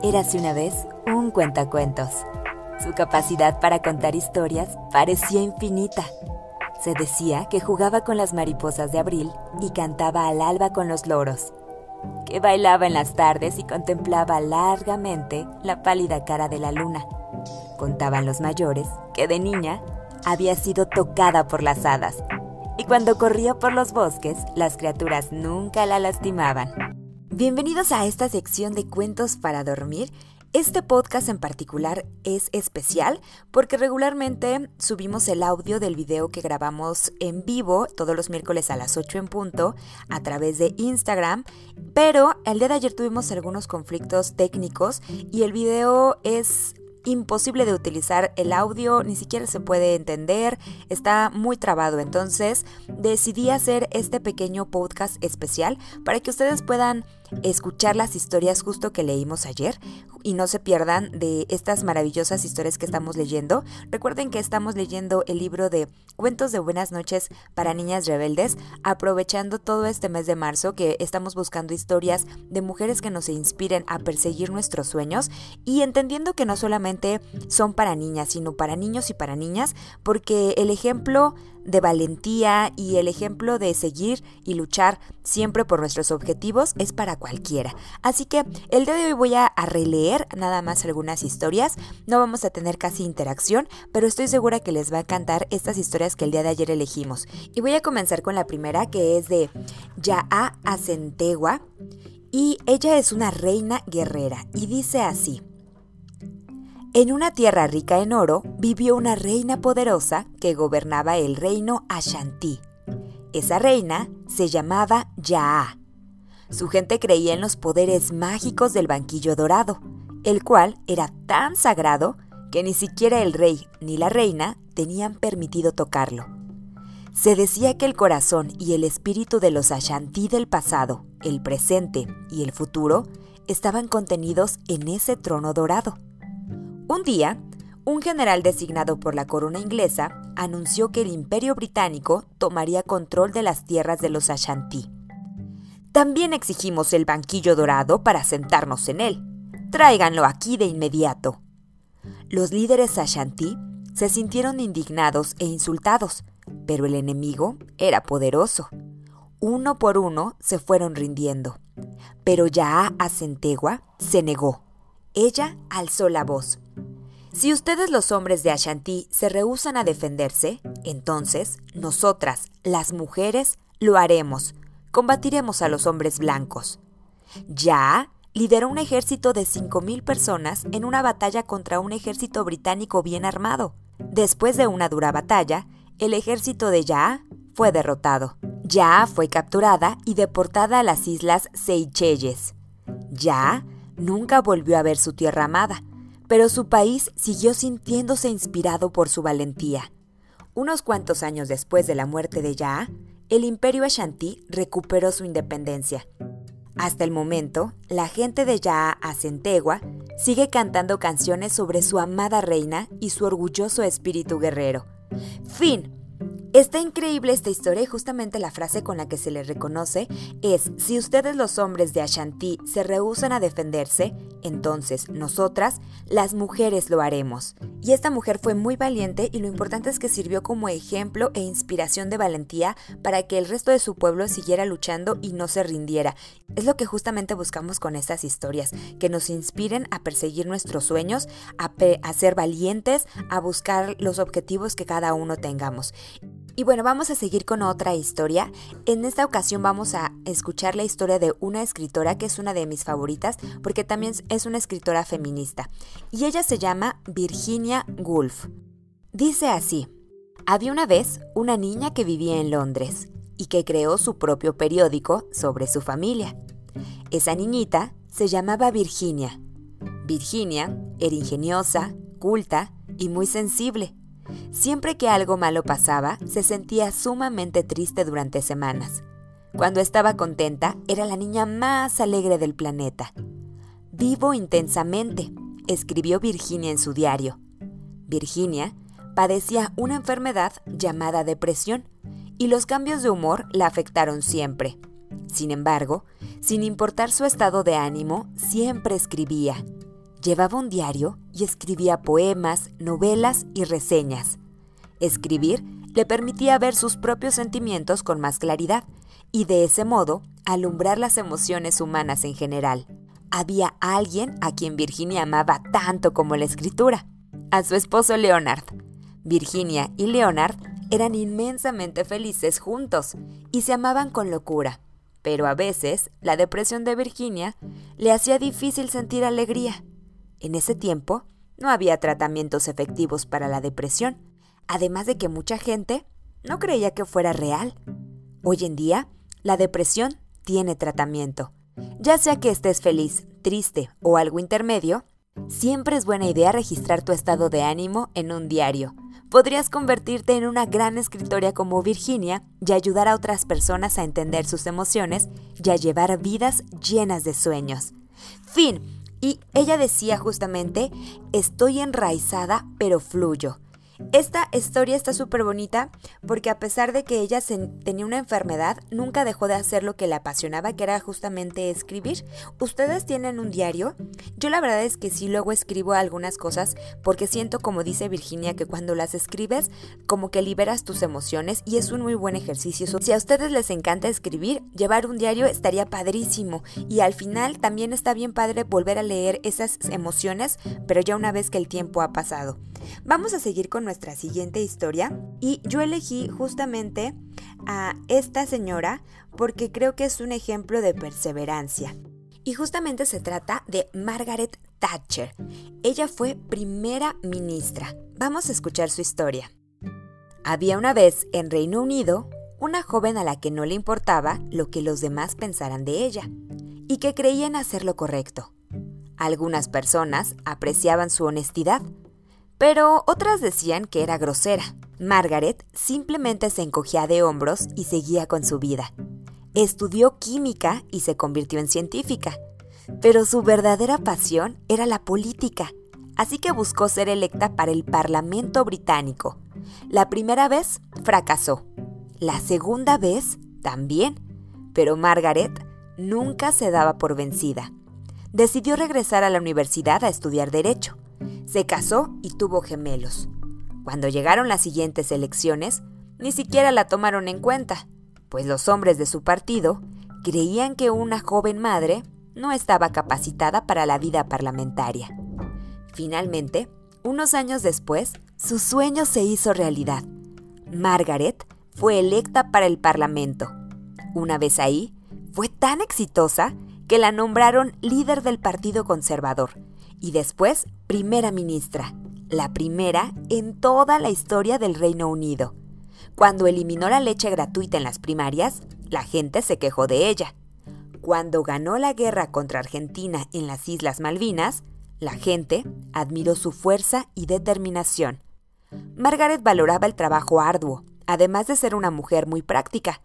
Érase una vez un cuentacuentos. Su capacidad para contar historias parecía infinita. Se decía que jugaba con las mariposas de abril y cantaba al alba con los loros, que bailaba en las tardes y contemplaba largamente la pálida cara de la luna. Contaban los mayores que de niña había sido tocada por las hadas y cuando corría por los bosques las criaturas nunca la lastimaban. Bienvenidos a esta sección de cuentos para dormir. Este podcast en particular es especial porque regularmente subimos el audio del video que grabamos en vivo todos los miércoles a las 8 en punto a través de Instagram, pero el día de ayer tuvimos algunos conflictos técnicos y el video es imposible de utilizar el audio, ni siquiera se puede entender, está muy trabado. Entonces decidí hacer este pequeño podcast especial para que ustedes puedan escuchar las historias justo que leímos ayer y no se pierdan de estas maravillosas historias que estamos leyendo. Recuerden que estamos leyendo el libro de Cuentos de Buenas noches para Niñas Rebeldes, aprovechando todo este mes de marzo que estamos buscando historias de mujeres que nos inspiren a perseguir nuestros sueños y entendiendo que no solamente son para niñas, sino para niños y para niñas, porque el ejemplo de valentía y el ejemplo de seguir y luchar siempre por nuestros objetivos es para cualquiera. Así que el día de hoy voy a, releer nada más algunas historias. No vamos a tener casi interacción, pero estoy segura que les va a encantar estas historias que el día de ayer elegimos. Y voy a comenzar con la primera que es de Ya'a Acentegua y ella es una reina guerrera y dice así. En una tierra rica en oro vivió una reina poderosa que gobernaba el reino Ashanti. Esa reina se llamaba Yaa. Su gente creía en los poderes mágicos del banquillo dorado, el cual era tan sagrado que ni siquiera el rey ni la reina tenían permitido tocarlo. Se decía que el corazón y el espíritu de los Ashanti del pasado, el presente y el futuro estaban contenidos en ese trono dorado. Un día, un general designado por la corona inglesa anunció que el imperio británico tomaría control de las tierras de los Ashanti. También exigimos el banquillo dorado para sentarnos en él. Tráiganlo aquí de inmediato. Los líderes Ashanti se sintieron indignados e insultados, pero el enemigo era poderoso. Uno por uno se fueron rindiendo. Pero ya Acentegua se negó. Ella alzó la voz. Si ustedes los hombres de Ashanti se rehusan a defenderse, entonces nosotras, las mujeres, lo haremos. Combatiremos a los hombres blancos. Ya lideró un ejército de 5.000 personas en una batalla contra un ejército británico bien armado. Después de una dura batalla, el ejército de Ya fue derrotado. Ya fue capturada y deportada a las islas Seychelles. Ya nunca volvió a ver su tierra amada pero su país siguió sintiéndose inspirado por su valentía. Unos cuantos años después de la muerte de Ya, el imperio Ashanti recuperó su independencia. Hasta el momento, la gente de Ya Acentegua sigue cantando canciones sobre su amada reina y su orgulloso espíritu guerrero. Fin. Está increíble esta historia y justamente la frase con la que se le reconoce es, si ustedes los hombres de Ashanti se rehusan a defenderse, entonces nosotras, las mujeres, lo haremos. Y esta mujer fue muy valiente y lo importante es que sirvió como ejemplo e inspiración de valentía para que el resto de su pueblo siguiera luchando y no se rindiera. Es lo que justamente buscamos con estas historias, que nos inspiren a perseguir nuestros sueños, a, a ser valientes, a buscar los objetivos que cada uno tengamos. Y bueno, vamos a seguir con otra historia. En esta ocasión vamos a escuchar la historia de una escritora que es una de mis favoritas porque también es una escritora feminista. Y ella se llama Virginia Woolf. Dice así, había una vez una niña que vivía en Londres y que creó su propio periódico sobre su familia. Esa niñita se llamaba Virginia. Virginia era ingeniosa, culta y muy sensible. Siempre que algo malo pasaba, se sentía sumamente triste durante semanas. Cuando estaba contenta, era la niña más alegre del planeta. Vivo intensamente, escribió Virginia en su diario. Virginia padecía una enfermedad llamada depresión y los cambios de humor la afectaron siempre. Sin embargo, sin importar su estado de ánimo, siempre escribía. Llevaba un diario y escribía poemas, novelas y reseñas. Escribir le permitía ver sus propios sentimientos con más claridad y de ese modo alumbrar las emociones humanas en general. Había alguien a quien Virginia amaba tanto como la escritura, a su esposo Leonard. Virginia y Leonard eran inmensamente felices juntos y se amaban con locura, pero a veces la depresión de Virginia le hacía difícil sentir alegría. En ese tiempo no había tratamientos efectivos para la depresión, además de que mucha gente no creía que fuera real. Hoy en día, la depresión tiene tratamiento. Ya sea que estés feliz, triste o algo intermedio, siempre es buena idea registrar tu estado de ánimo en un diario. Podrías convertirte en una gran escritora como Virginia y ayudar a otras personas a entender sus emociones y a llevar vidas llenas de sueños. Fin. Y ella decía justamente, estoy enraizada pero fluyo. Esta historia está súper bonita porque a pesar de que ella tenía una enfermedad, nunca dejó de hacer lo que le apasionaba, que era justamente escribir. ¿Ustedes tienen un diario? Yo la verdad es que sí luego escribo algunas cosas porque siento, como dice Virginia, que cuando las escribes, como que liberas tus emociones y es un muy buen ejercicio. Si a ustedes les encanta escribir, llevar un diario estaría padrísimo y al final también está bien padre volver a leer esas emociones, pero ya una vez que el tiempo ha pasado. Vamos a seguir con nuestra siguiente historia y yo elegí justamente a esta señora porque creo que es un ejemplo de perseverancia. Y justamente se trata de Margaret Thatcher. Ella fue primera ministra. Vamos a escuchar su historia. Había una vez en Reino Unido una joven a la que no le importaba lo que los demás pensaran de ella y que creían hacer lo correcto. Algunas personas apreciaban su honestidad, pero otras decían que era grosera. Margaret simplemente se encogía de hombros y seguía con su vida. Estudió química y se convirtió en científica, pero su verdadera pasión era la política, así que buscó ser electa para el Parlamento británico. La primera vez fracasó, la segunda vez también, pero Margaret nunca se daba por vencida. Decidió regresar a la universidad a estudiar derecho se casó y tuvo gemelos. Cuando llegaron las siguientes elecciones, ni siquiera la tomaron en cuenta, pues los hombres de su partido creían que una joven madre no estaba capacitada para la vida parlamentaria. Finalmente, unos años después, su sueño se hizo realidad. Margaret fue electa para el Parlamento. Una vez ahí, fue tan exitosa que la nombraron líder del Partido Conservador y después primera ministra, la primera en toda la historia del Reino Unido. Cuando eliminó la leche gratuita en las primarias, la gente se quejó de ella. Cuando ganó la guerra contra Argentina en las Islas Malvinas, la gente admiró su fuerza y determinación. Margaret valoraba el trabajo arduo, además de ser una mujer muy práctica.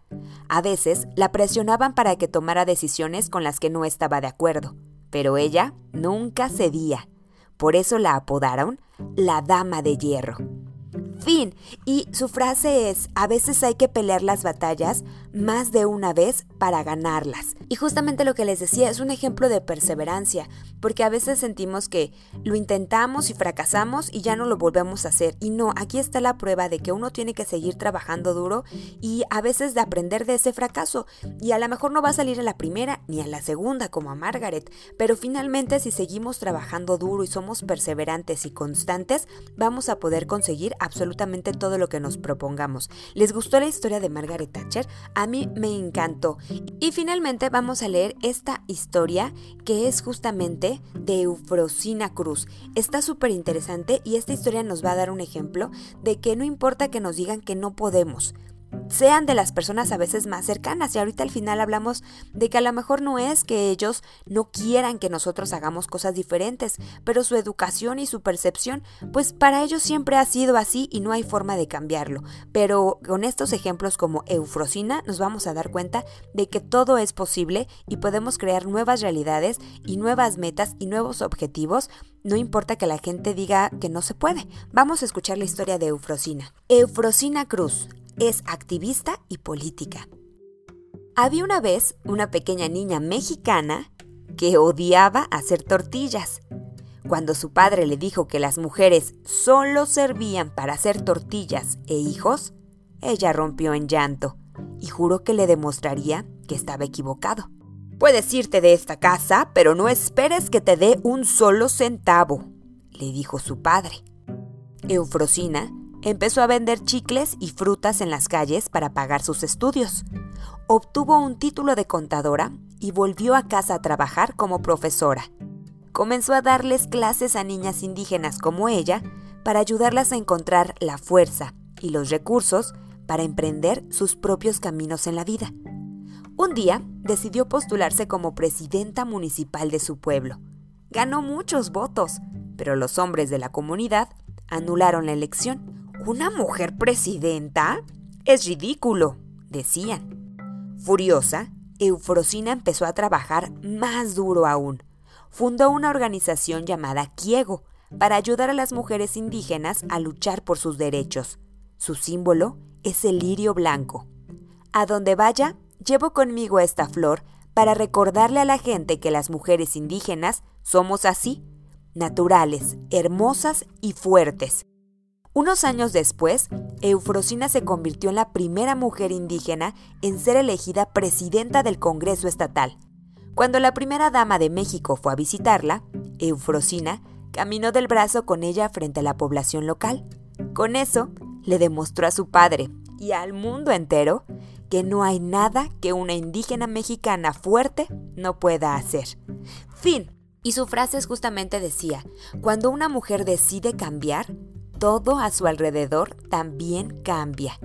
A veces la presionaban para que tomara decisiones con las que no estaba de acuerdo pero ella nunca cedía. Por eso la apodaron la Dama de Hierro. Fin. Y su frase es, a veces hay que pelear las batallas más de una vez para ganarlas. Y justamente lo que les decía es un ejemplo de perseverancia, porque a veces sentimos que lo intentamos y fracasamos y ya no lo volvemos a hacer. Y no, aquí está la prueba de que uno tiene que seguir trabajando duro y a veces de aprender de ese fracaso. Y a lo mejor no va a salir a la primera ni a la segunda como a Margaret, pero finalmente si seguimos trabajando duro y somos perseverantes y constantes, vamos a poder conseguir absolutamente todo lo que nos propongamos. ¿Les gustó la historia de Margaret Thatcher? Mí me encantó. Y finalmente vamos a leer esta historia que es justamente de Eufrosina Cruz. Está súper interesante y esta historia nos va a dar un ejemplo de que no importa que nos digan que no podemos sean de las personas a veces más cercanas. Y ahorita al final hablamos de que a lo mejor no es que ellos no quieran que nosotros hagamos cosas diferentes, pero su educación y su percepción, pues para ellos siempre ha sido así y no hay forma de cambiarlo. Pero con estos ejemplos como Eufrosina nos vamos a dar cuenta de que todo es posible y podemos crear nuevas realidades y nuevas metas y nuevos objetivos no importa que la gente diga que no se puede. Vamos a escuchar la historia de Eufrosina. Eufrosina Cruz, es activista y política. Había una vez una pequeña niña mexicana que odiaba hacer tortillas. Cuando su padre le dijo que las mujeres solo servían para hacer tortillas e hijos, ella rompió en llanto y juró que le demostraría que estaba equivocado. Puedes irte de esta casa, pero no esperes que te dé un solo centavo, le dijo su padre. Eufrosina empezó a vender chicles y frutas en las calles para pagar sus estudios. Obtuvo un título de contadora y volvió a casa a trabajar como profesora. Comenzó a darles clases a niñas indígenas como ella para ayudarlas a encontrar la fuerza y los recursos para emprender sus propios caminos en la vida. Un día decidió postularse como presidenta municipal de su pueblo. Ganó muchos votos, pero los hombres de la comunidad anularon la elección. ¿Una mujer presidenta? Es ridículo, decían. Furiosa, Eufrosina empezó a trabajar más duro aún. Fundó una organización llamada Kiego para ayudar a las mujeres indígenas a luchar por sus derechos. Su símbolo es el lirio blanco. A donde vaya, llevo conmigo esta flor para recordarle a la gente que las mujeres indígenas somos así, naturales, hermosas y fuertes. Unos años después, Eufrosina se convirtió en la primera mujer indígena en ser elegida presidenta del Congreso Estatal. Cuando la primera dama de México fue a visitarla, Eufrosina caminó del brazo con ella frente a la población local. Con eso, le demostró a su padre y al mundo entero que no hay nada que una indígena mexicana fuerte no pueda hacer. Fin. Y su frase justamente decía, cuando una mujer decide cambiar, todo a su alrededor también cambia.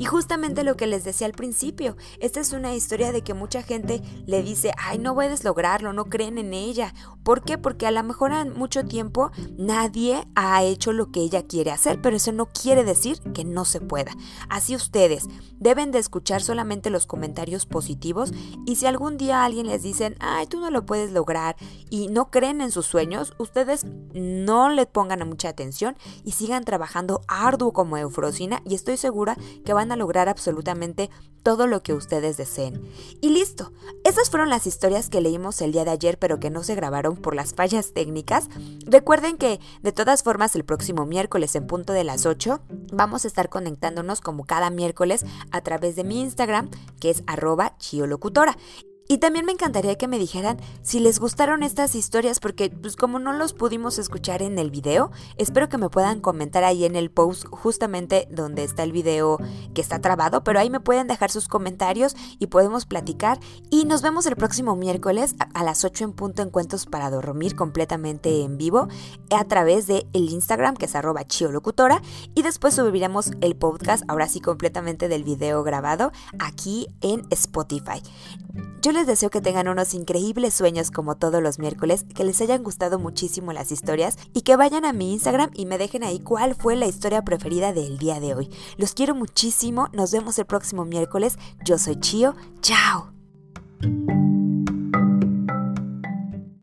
Y justamente lo que les decía al principio, esta es una historia de que mucha gente le dice, ay, no puedes lograrlo, no creen en ella. ¿Por qué? Porque a lo mejor en mucho tiempo nadie ha hecho lo que ella quiere hacer, pero eso no quiere decir que no se pueda. Así ustedes deben de escuchar solamente los comentarios positivos y si algún día alguien les dice, ay, tú no lo puedes lograr y no creen en sus sueños, ustedes no le pongan mucha atención y sigan trabajando arduo como Eufrosina y estoy segura que van a lograr absolutamente todo lo que ustedes deseen. Y listo, esas fueron las historias que leímos el día de ayer pero que no se grabaron por las fallas técnicas. Recuerden que de todas formas el próximo miércoles en punto de las 8 vamos a estar conectándonos como cada miércoles a través de mi Instagram que es arroba chiolocutora. Y también me encantaría que me dijeran si les gustaron estas historias porque pues como no los pudimos escuchar en el video, espero que me puedan comentar ahí en el post justamente donde está el video que está trabado, pero ahí me pueden dejar sus comentarios y podemos platicar y nos vemos el próximo miércoles a, las 8 en punto en Cuentos para Dormir completamente en vivo a través de el Instagram que es arroba chiolocutora y después subiremos el podcast ahora sí completamente del video grabado aquí en Spotify. Yo les deseo que tengan unos increíbles sueños como todos los miércoles, que les hayan gustado muchísimo las historias y que vayan a mi Instagram y me dejen ahí cuál fue la historia preferida del día de hoy. Los quiero muchísimo, nos vemos el próximo miércoles. Yo soy Chio, chao.